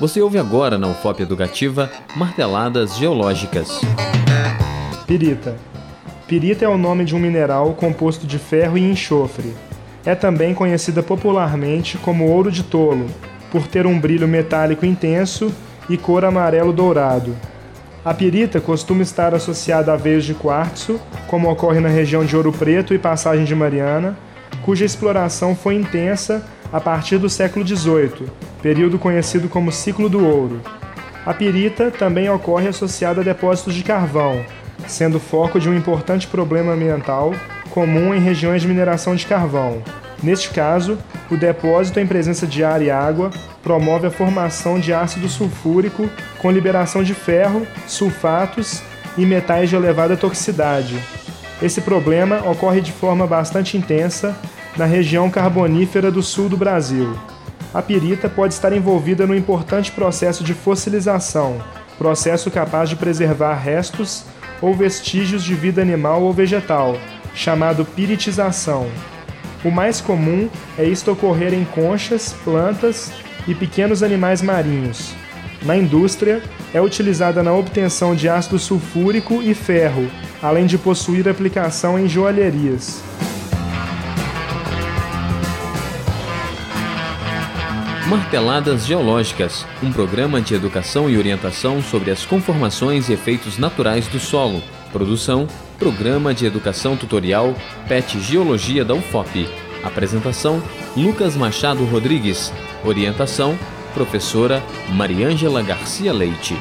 Você ouve agora na UFOP Educativa Marteladas Geológicas. Pirita. Pirita é o nome de um mineral composto de ferro e enxofre. É também conhecida popularmente como ouro de tolo, por ter um brilho metálico intenso e cor amarelo dourado. A pirita costuma estar associada a veios de quartzo, como ocorre na região de Ouro Preto e Passagem de Mariana, cuja exploração foi intensa a partir do século XVIII, período conhecido como ciclo do ouro. A pirita também ocorre associada a depósitos de carvão, sendo foco de um importante problema ambiental comum em regiões de mineração de carvão. Neste caso, o depósito em presença de ar e água promove a formação de ácido sulfúrico com liberação de ferro, sulfatos e metais de elevada toxicidade. Esse problema ocorre de forma bastante intensa na região carbonífera do sul do Brasil. A pirita pode estar envolvida no importante processo de fossilização, processo capaz de preservar restos ou vestígios de vida animal ou vegetal, chamado piritização. O mais comum é isto ocorrer em conchas, plantas e pequenos animais marinhos. Na indústria, é utilizada na obtenção de ácido sulfúrico e ferro, além de possuir aplicação em joalherias. Marteladas Geológicas, um programa de educação e orientação sobre as conformações e efeitos naturais do solo. Produção: Programa de Educação Tutorial PET Geologia da UFOP. Apresentação: Lucas Machado Rodrigues. Orientação: Professora Mariângela Garcia Leite.